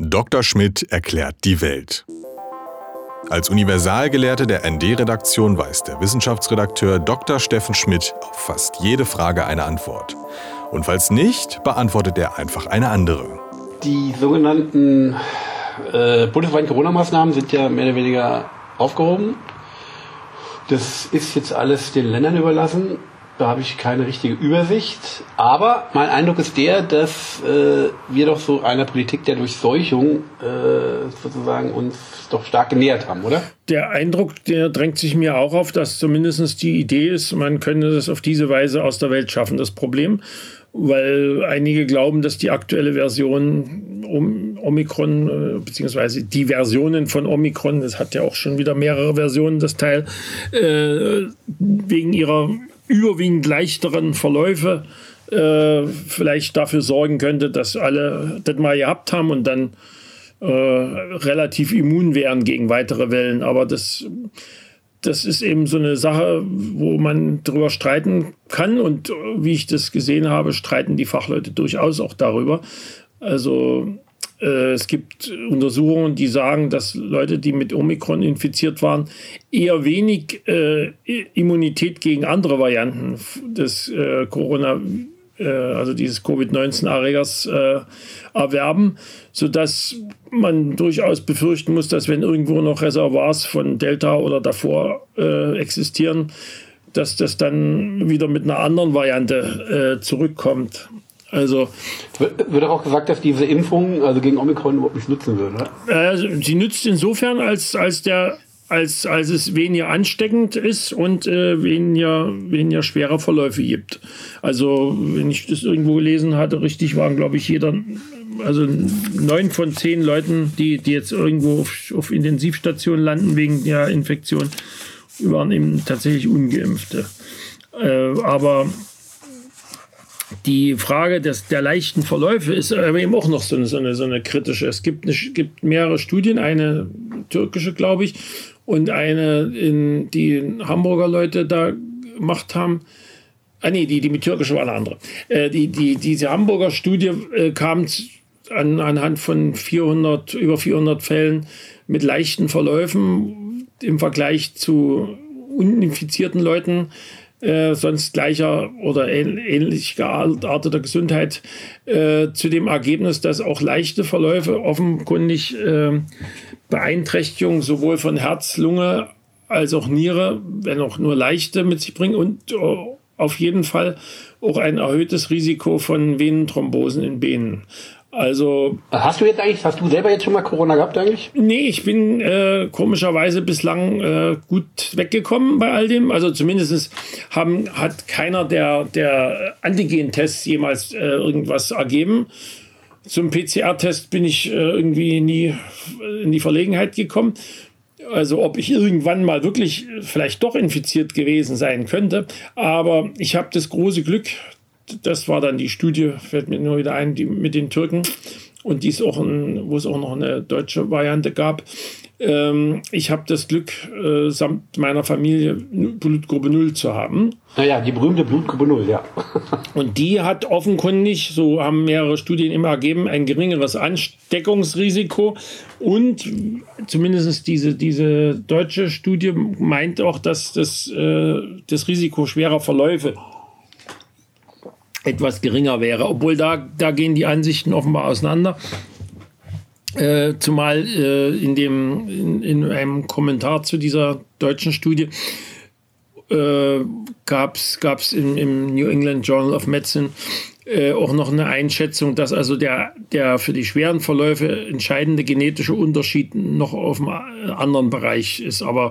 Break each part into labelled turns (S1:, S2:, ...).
S1: Dr. Schmidt erklärt die Welt. Als Universalgelehrte der ND-Redaktion weiß der Wissenschaftsredakteur Dr. Steffen Schmidt auf fast jede Frage eine Antwort. Und falls nicht, beantwortet er einfach eine andere.
S2: Die sogenannten äh, bundesweiten Corona-Maßnahmen sind ja mehr oder weniger aufgehoben. Das ist jetzt alles den Ländern überlassen. Da habe ich keine richtige Übersicht. Aber mein Eindruck ist der, dass äh, wir doch so einer Politik der Durchseuchung äh, sozusagen uns doch stark genähert haben, oder?
S3: Der Eindruck, der drängt sich mir auch auf, dass zumindest die Idee ist, man könne das auf diese Weise aus der Welt schaffen. Das Problem, weil einige glauben, dass die aktuelle Version Omikron, äh, beziehungsweise die Versionen von Omikron, das hat ja auch schon wieder mehrere Versionen, das Teil, äh, wegen ihrer überwiegend leichteren Verläufe äh, vielleicht dafür sorgen könnte, dass alle das mal gehabt haben und dann äh, relativ immun wären gegen weitere Wellen. Aber das, das ist eben so eine Sache, wo man darüber streiten kann. Und wie ich das gesehen habe, streiten die Fachleute durchaus auch darüber. Also es gibt Untersuchungen, die sagen, dass Leute, die mit Omikron infiziert waren, eher wenig äh, Immunität gegen andere Varianten des äh, Corona, äh, also dieses Covid-19-Erregers äh, erwerben, sodass man durchaus befürchten muss, dass wenn irgendwo noch Reservoirs von Delta oder davor äh, existieren, dass das dann wieder mit einer anderen Variante zurückkommt. Also
S2: wird auch gesagt, dass diese Impfung also gegen Omikron überhaupt nichts nutzen würde.
S3: Äh, sie nützt insofern, als, als der als, als es weniger ansteckend ist und äh, weniger, weniger schwere Verläufe gibt. Also, wenn ich das irgendwo gelesen hatte, richtig waren, glaube ich, jeder, also neun von zehn Leuten, die, die jetzt irgendwo auf, auf Intensivstationen landen wegen der Infektion, waren eben tatsächlich Ungeimpfte. Äh, aber die Frage des, der leichten Verläufe ist aber eben auch noch so eine, so eine, so eine kritische. Es gibt, eine, gibt mehrere Studien, eine türkische, glaube ich, und eine, in, die Hamburger Leute da gemacht haben. Ah, nee, die, die mit türkischer war eine andere. Äh, die, die, diese Hamburger Studie äh, kam an, anhand von 400, über 400 Fällen mit leichten Verläufen im Vergleich zu uninfizierten Leuten äh, sonst gleicher oder ähnlich gearteter Gesundheit äh, zu dem Ergebnis, dass auch leichte Verläufe offenkundig äh, Beeinträchtigungen sowohl von Herz, Lunge als auch Niere, wenn auch nur leichte mit sich bringen und äh, auf jeden Fall auch ein erhöhtes Risiko von Venenthrombosen in Venen. Also.
S2: Hast du jetzt eigentlich, hast du selber jetzt schon mal Corona gehabt eigentlich?
S3: Nee, ich bin äh, komischerweise bislang äh, gut weggekommen bei all dem. Also zumindest haben, hat keiner der, der Antigen-Tests jemals äh, irgendwas ergeben. Zum PCR-Test bin ich äh, irgendwie nie in die Verlegenheit gekommen. Also ob ich irgendwann mal wirklich vielleicht doch infiziert gewesen sein könnte. Aber ich habe das große Glück, das war dann die Studie, fällt mir nur wieder ein, die mit den Türken und die auch ein, wo es auch noch eine deutsche Variante gab. Ähm, ich habe das Glück, äh, samt meiner Familie Blutgruppe 0 zu haben.
S2: Naja, die berühmte Blutgruppe 0, ja.
S3: und die hat offenkundig, so haben mehrere Studien immer ergeben, ein geringeres Ansteckungsrisiko. Und zumindest diese, diese deutsche Studie meint auch, dass das, äh, das Risiko schwerer Verläufe etwas geringer wäre. Obwohl da, da gehen die Ansichten offenbar auseinander. Äh, zumal äh, in, dem, in, in, einem Kommentar zu dieser deutschen Studie äh, gab es im, im New England Journal of Medicine äh, auch noch eine Einschätzung, dass also der, der für die schweren Verläufe entscheidende genetische Unterschied noch auf einem anderen Bereich ist. Aber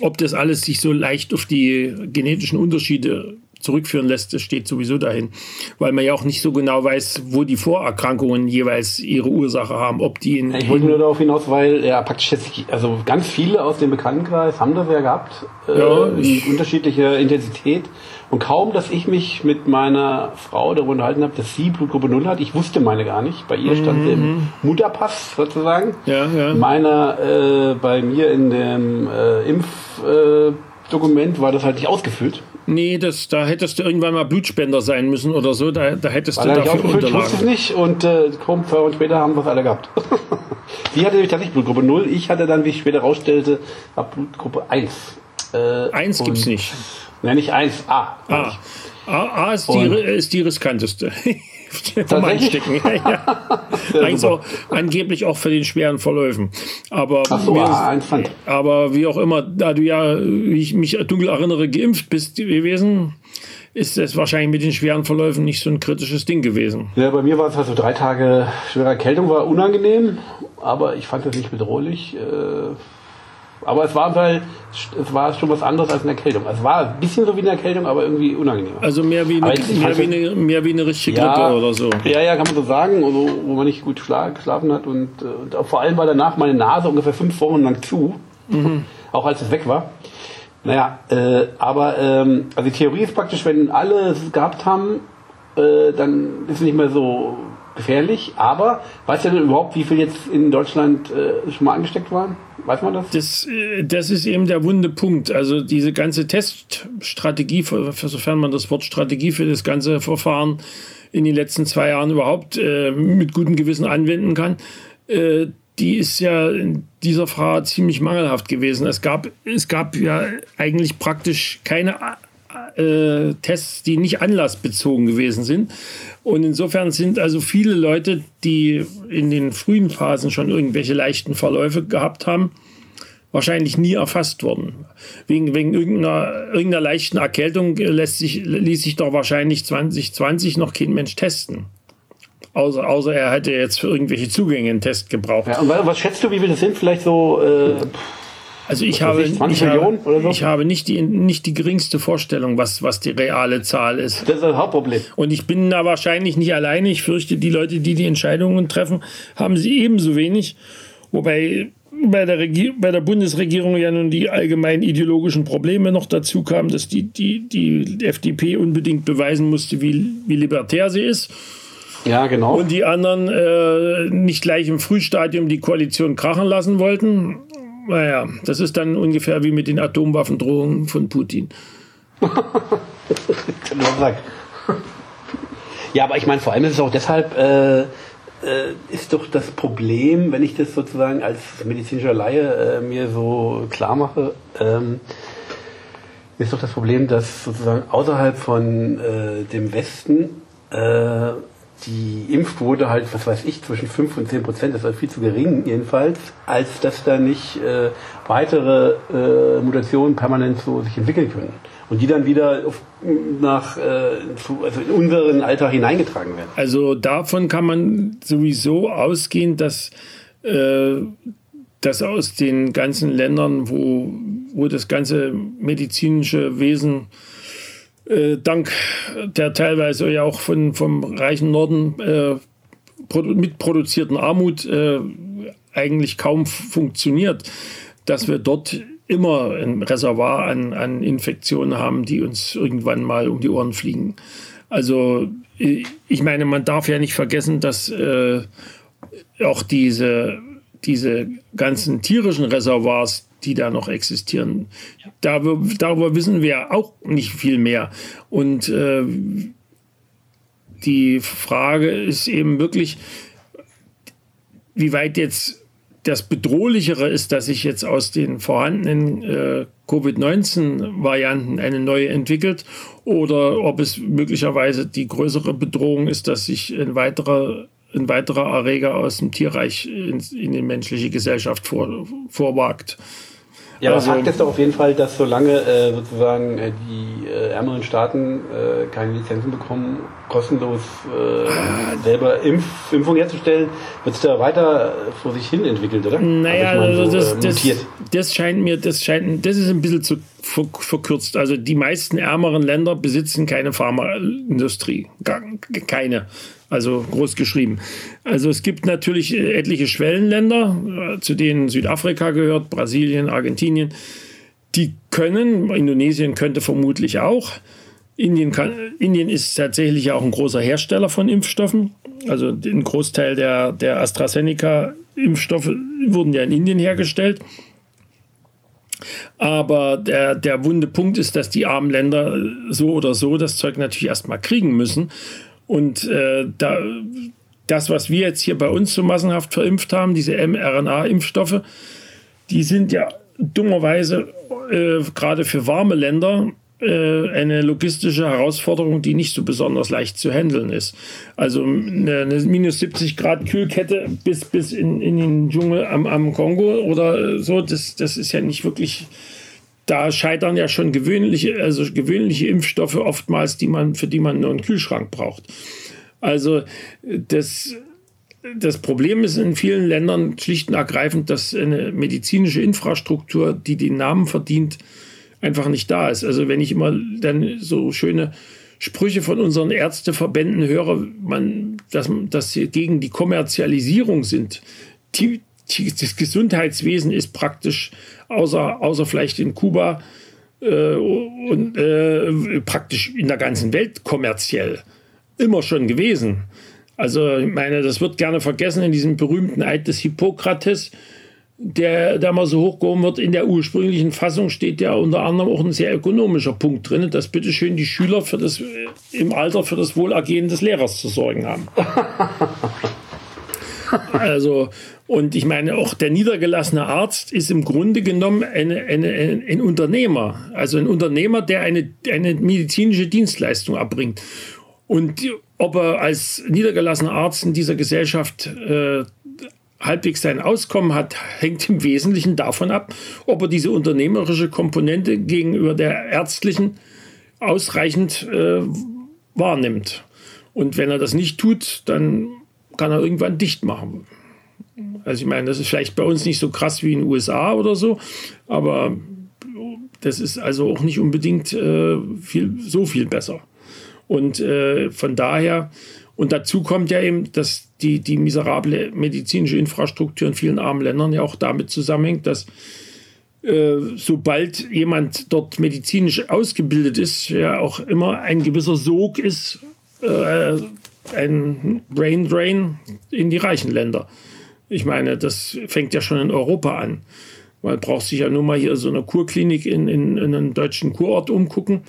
S3: ob das alles sich so leicht auf die genetischen Unterschiede zurückführen lässt, das steht sowieso dahin. Weil man ja auch nicht so genau weiß, wo die Vorerkrankungen jeweils ihre Ursache haben. Ob die in.
S2: Ich wollte nur darauf hinaus, weil ja praktisch jetzt, also ganz viele aus dem Bekanntenkreis haben das ja gehabt. Äh, ja, in unterschiedlicher Intensität. Und kaum, dass ich mich mit meiner Frau darüber unterhalten habe, dass sie Blutgruppe 0 hat, ich wusste meine gar nicht. Bei ihr stand mhm. im Mutterpass sozusagen.
S3: Ja, ja.
S2: Meiner äh, bei mir in dem äh, Impfdokument äh, war das halt nicht ausgefüllt.
S3: Nee, das, da hättest du irgendwann mal Blutspender sein müssen oder so. Da, da hättest
S2: War
S3: du dafür
S2: ausgefüllt, ich
S3: Unterlagen.
S2: wusste es nicht und äh, kaum zwei Wochen später haben wir es alle gehabt. Sie hatte nämlich tatsächlich Blutgruppe 0, ich hatte dann, wie ich später rausstellte, ab Blutgruppe 1. Äh,
S3: Eins
S2: und-
S3: gibt's nicht.
S2: Nein, nicht 1, A.
S3: A. A, A ist, die, ist die riskanteste. Vom? Einstecken. Ja, ja. Auch, angeblich auch für den schweren Verläufen. Aber,
S2: so,
S3: mir
S2: A,
S3: ist-
S2: 1 fand.
S3: aber wie auch immer, da du ja, wie ich mich dunkel erinnere, geimpft bist gewesen, ist es wahrscheinlich mit den schweren Verläufen nicht so ein kritisches Ding gewesen.
S2: Ja, bei mir war es halt so drei Tage schwere Erkältung, war unangenehm, aber ich fand das nicht bedrohlich. Äh, aber es war halt, es war schon was anderes als eine Erkältung. Es war ein bisschen so wie eine Erkältung, aber irgendwie unangenehmer.
S3: Also mehr wie eine,
S2: jetzt,
S3: mehr
S2: fand
S3: wie eine, mehr wie eine richtige Grippe oder so.
S2: Ja, ja, kann man so sagen, also, wo man nicht gut schla geschlafen hat und, äh, und vor allem war danach meine Nase ungefähr fünf Wochen lang zu, auch als es weg war. Naja, äh, aber ähm, also die Theorie ist praktisch, wenn alle es gehabt haben, äh, dann ist es nicht mehr so gefährlich. Aber weißt du denn überhaupt, wie viel jetzt in Deutschland äh, schon mal angesteckt waren? Weiß man das?
S3: Das, äh, das ist eben der wunde Punkt. Also diese ganze Teststrategie, sofern man das Wort Strategie für das ganze Verfahren in den letzten zwei Jahren überhaupt äh, mit gutem Gewissen anwenden kann, äh, die ist ja in dieser Frage ziemlich mangelhaft gewesen. Es gab, es gab ja eigentlich praktisch keine äh, Tests, die nicht anlassbezogen gewesen sind. Und insofern sind also viele Leute, die in den frühen Phasen schon irgendwelche leichten Verläufe gehabt haben, wahrscheinlich nie erfasst worden. Wegen, wegen irgendeiner, irgendeiner leichten Erkältung lässt sich, ließ sich doch wahrscheinlich 2020 noch kein Mensch testen. Außer, außer er hätte jetzt für irgendwelche Zugänge einen Test gebraucht.
S2: Ja, was schätzt du, wie viele sind? Vielleicht so äh,
S3: Also ich habe,
S2: ich, 20
S3: ich, habe,
S2: so?
S3: ich habe nicht die, nicht die geringste Vorstellung, was, was die reale Zahl ist.
S2: das ist das Hauptproblem.
S3: Und ich bin da wahrscheinlich nicht alleine. Ich fürchte, die Leute, die die Entscheidungen treffen, haben sie ebenso wenig. Wobei bei der, Regier bei der Bundesregierung ja nun die allgemeinen ideologischen Probleme noch dazu kamen, dass die, die, die FDP unbedingt beweisen musste, wie, wie libertär sie ist.
S2: Ja, genau.
S3: Und die anderen äh, nicht gleich im Frühstadium die Koalition krachen lassen wollten. Naja, das ist dann ungefähr wie mit den Atomwaffendrohungen von Putin.
S2: Ja, aber ich meine, vor allem ist es auch deshalb, äh, äh, ist doch das Problem, wenn ich das sozusagen als medizinischer Laie äh, mir so klar mache, ähm, ist doch das Problem, dass sozusagen außerhalb von äh, dem Westen äh, die Impfquote halt, was weiß ich, zwischen 5 und 10 Prozent, das ist viel zu gering jedenfalls, als dass da nicht äh, weitere äh, Mutationen permanent so sich entwickeln können. Und die dann wieder auf, nach, äh, zu, also in unseren Alltag hineingetragen werden.
S3: Also davon kann man sowieso ausgehen, dass, äh, dass aus den ganzen Ländern, wo, wo das ganze medizinische Wesen äh, dank der teilweise ja auch von, vom reichen Norden äh, produ mitproduzierten Armut äh, eigentlich kaum funktioniert, dass wir dort immer ein Reservoir an, an Infektionen haben, die uns irgendwann mal um die Ohren fliegen. Also ich meine, man darf ja nicht vergessen, dass äh, auch diese, diese ganzen tierischen Reservoirs, die da noch existieren, darüber, darüber wissen wir auch nicht viel mehr. Und äh, die Frage ist eben wirklich, wie weit jetzt das Bedrohlichere ist, dass sich jetzt aus den vorhandenen äh, Covid-19-Varianten eine neue entwickelt oder ob es möglicherweise die größere Bedrohung ist, dass sich ein weiterer, ein weiterer Erreger aus dem Tierreich in, in die menschliche Gesellschaft vor, vorwagt.
S2: Ja, aber
S3: Also-
S2: Fakt ist doch auf jeden Fall, dass solange äh, sozusagen äh, die äh, ärmeren Staaten äh, keine Lizenzen bekommen, kostenlos äh, selber Impf Impfung herzustellen, wird es da weiter vor sich hin entwickelt, oder?
S3: Naja,
S2: Also so,
S3: das,
S2: äh,
S3: das, das scheint mir, das scheint, das ist ein bisschen zu verkürzt. Also die meisten ärmeren Länder besitzen keine Pharmaindustrie, keine. Also groß geschrieben. Also es gibt natürlich äh, etliche Schwellenländer, äh, zu denen Südafrika gehört, Brasilien, Argentinien. Die können, Indonesien könnte vermutlich auch. Indien, kann, Indien ist tatsächlich auch ein großer Hersteller von Impfstoffen. Also ein Großteil der, der AstraZeneca-Impfstoffe wurden ja in Indien hergestellt. Aber der, der wunde Punkt ist, dass die armen Länder so oder so das Zeug natürlich erstmal kriegen müssen. Und äh, da, das, was wir jetzt hier bei uns so massenhaft verimpft haben, diese mRNA-Impfstoffe, die sind ja dummerweise äh, gerade für warme Länder eine logistische Herausforderung, die nicht so besonders leicht zu handeln ist. Also eine, eine minus 70 Grad Kühlkette bis, bis in, in den Dschungel am, am Kongo oder so, das, das ist ja nicht wirklich da scheitern ja schon gewöhnliche, also gewöhnliche Impfstoffe oftmals, die man, für die man nur einen Kühlschrank braucht. Also das, das Problem ist in vielen Ländern schlicht und ergreifend, dass eine medizinische Infrastruktur, die den Namen verdient, einfach nicht da ist. Also wenn ich immer dann so schöne Sprüche von unseren Ärzteverbänden höre, man, dass, dass sie gegen die Kommerzialisierung sind. Die, die, das Gesundheitswesen ist praktisch, außer, außer vielleicht in Kuba äh, und äh, praktisch in der ganzen Welt kommerziell immer schon gewesen. Also ich meine, das wird gerne vergessen in diesem berühmten Eid des Hippokrates, der da mal so hochgehoben wird. In der ursprünglichen Fassung steht ja unter anderem auch ein sehr ökonomischer Punkt drin, dass bitteschön die Schüler für das, im Alter für das Wohlergehen des Lehrers zu sorgen haben. also, und ich meine, auch der niedergelassene Arzt ist im Grunde genommen eine, eine, ein, ein Unternehmer. Also ein Unternehmer, der eine, eine medizinische Dienstleistung erbringt. Und ob er als niedergelassener Arzt in dieser Gesellschaft äh, halbwegs sein Auskommen hat, hängt im Wesentlichen davon ab, ob er diese unternehmerische Komponente gegenüber der ärztlichen ausreichend äh, wahrnimmt. Und wenn er das nicht tut, dann kann er irgendwann dicht machen. Also ich meine, das ist vielleicht bei uns nicht so krass wie in den USA oder so, aber das ist also auch nicht unbedingt äh, viel, so viel besser. Und äh, von daher, und dazu kommt ja eben, dass die, die miserable medizinische Infrastruktur in vielen armen Ländern ja auch damit zusammenhängt, dass äh, sobald jemand dort medizinisch ausgebildet ist, ja auch immer ein gewisser Sog ist, äh, ein Brain Drain in die reichen Länder. Ich meine, das fängt ja schon in Europa an. Man braucht sich ja nur mal hier so eine Kurklinik in, in, in einem deutschen Kurort umgucken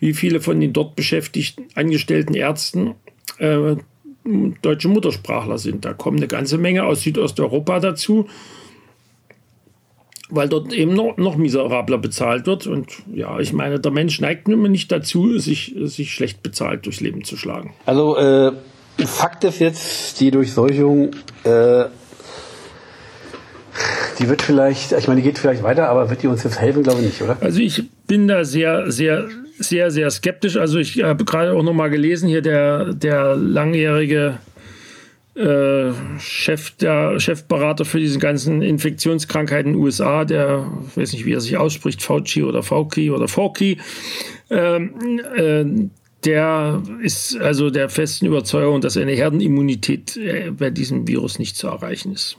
S3: wie viele von den dort beschäftigten angestellten Ärzten äh, deutsche Muttersprachler sind. Da kommen eine ganze Menge aus Südosteuropa dazu, weil dort eben noch, noch miserabler bezahlt wird. Und ja, ich meine, der Mensch neigt mal nicht dazu, sich, sich schlecht bezahlt durchs Leben zu schlagen.
S2: Also äh, Fakt ist jetzt, die Durchseuchung äh, die wird vielleicht, ich meine, die geht vielleicht weiter, aber wird die uns jetzt helfen, glaube ich nicht, oder?
S3: Also ich bin da sehr, sehr, sehr, sehr skeptisch. Also ich habe gerade auch noch mal gelesen, hier der, der langjährige äh, Chef, der Chefberater für diese ganzen Infektionskrankheiten in den USA, der, ich weiß nicht, wie er sich ausspricht, Fauci oder Fauci oder Fauci, ähm, äh, der ist also der festen Überzeugung, dass eine Herdenimmunität äh, bei diesem Virus nicht zu erreichen ist.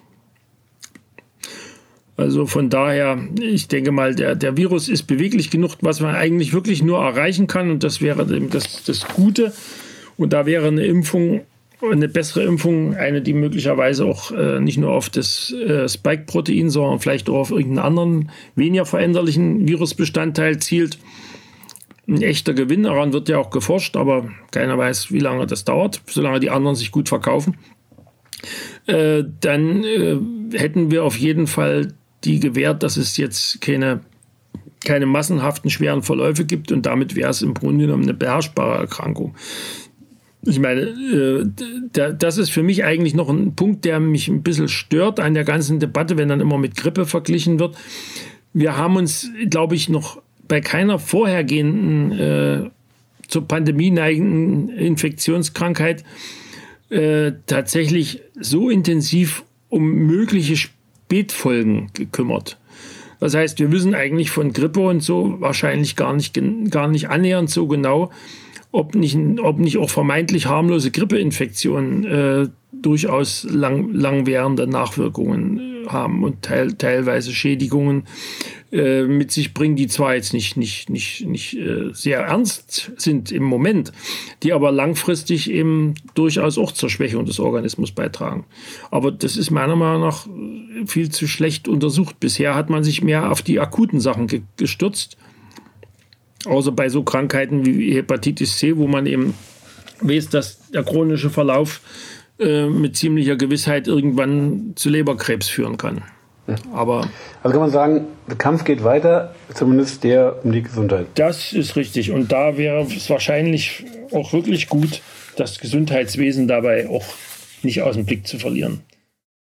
S3: Also von daher, ich denke mal, der, der Virus ist beweglich genug, was man eigentlich wirklich nur erreichen kann. Und das wäre das, das Gute. Und da wäre eine Impfung, eine bessere Impfung, eine, die möglicherweise auch äh, nicht nur auf das äh, Spike-Protein, sondern vielleicht auch auf irgendeinen anderen, weniger veränderlichen Virusbestandteil zielt. Ein echter Gewinn, daran wird ja auch geforscht, aber keiner weiß, wie lange das dauert, solange die anderen sich gut verkaufen. Äh, dann äh, hätten wir auf jeden Fall die gewährt, dass es jetzt keine, keine massenhaften schweren Verläufe gibt und damit wäre es im Grunde genommen eine beherrschbare Erkrankung. Ich meine, äh, das ist für mich eigentlich noch ein Punkt, der mich ein bisschen stört an der ganzen Debatte, wenn dann immer mit Grippe verglichen wird. Wir haben uns, glaube ich, noch bei keiner vorhergehenden äh, zur Pandemie neigenden Infektionskrankheit äh, tatsächlich so intensiv um mögliche Spätfolgen gekümmert. Das heißt, wir wissen eigentlich von Grippe und so wahrscheinlich gar nicht, gar nicht annähernd so genau, ob nicht, ob nicht auch vermeintlich harmlose Grippeinfektionen äh, durchaus lang, langwährende Nachwirkungen äh, haben und teil, teilweise Schädigungen äh, mit sich bringen, die zwar jetzt nicht, nicht, nicht, nicht äh, sehr ernst sind im Moment, die aber langfristig eben durchaus auch zur Schwächung des Organismus beitragen. Aber das ist meiner Meinung nach viel zu schlecht untersucht. Bisher hat man sich mehr auf die akuten Sachen ge gestürzt. Außer bei so Krankheiten wie Hepatitis C, wo man eben weiß, dass der chronische Verlauf äh, mit ziemlicher Gewissheit irgendwann zu Leberkrebs führen kann. Aber
S2: also kann man sagen, der Kampf geht weiter, zumindest der um die Gesundheit.
S3: Das ist richtig. Und da wäre es wahrscheinlich auch wirklich gut, das Gesundheitswesen dabei auch nicht aus dem Blick zu verlieren.